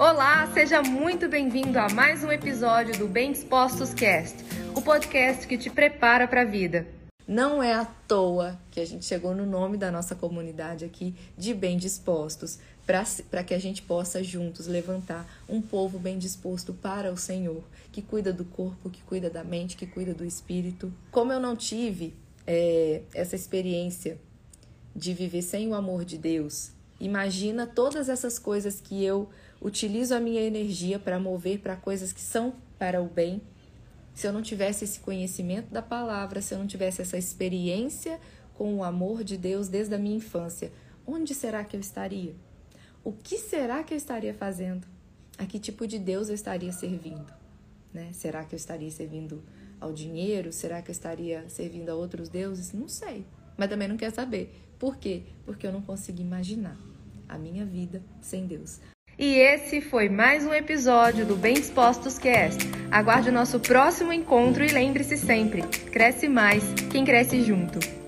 Olá, seja muito bem-vindo a mais um episódio do Bem Dispostos Cast, o podcast que te prepara para a vida. Não é à toa que a gente chegou no nome da nossa comunidade aqui de Bem Dispostos, para que a gente possa juntos levantar um povo bem disposto para o Senhor, que cuida do corpo, que cuida da mente, que cuida do espírito. Como eu não tive é, essa experiência de viver sem o amor de Deus, imagina todas essas coisas que eu utilizo a minha energia para mover para coisas que são para o bem. Se eu não tivesse esse conhecimento da palavra, se eu não tivesse essa experiência com o amor de Deus desde a minha infância, onde será que eu estaria? O que será que eu estaria fazendo? A que tipo de Deus eu estaria servindo? Né? Será que eu estaria servindo ao dinheiro? Será que eu estaria servindo a outros deuses? Não sei. Mas também não quero saber. Por quê? Porque eu não consigo imaginar a minha vida sem Deus. E esse foi mais um episódio do Bem Dispostos Cast. Aguarde o nosso próximo encontro e lembre-se sempre: cresce mais quem cresce junto.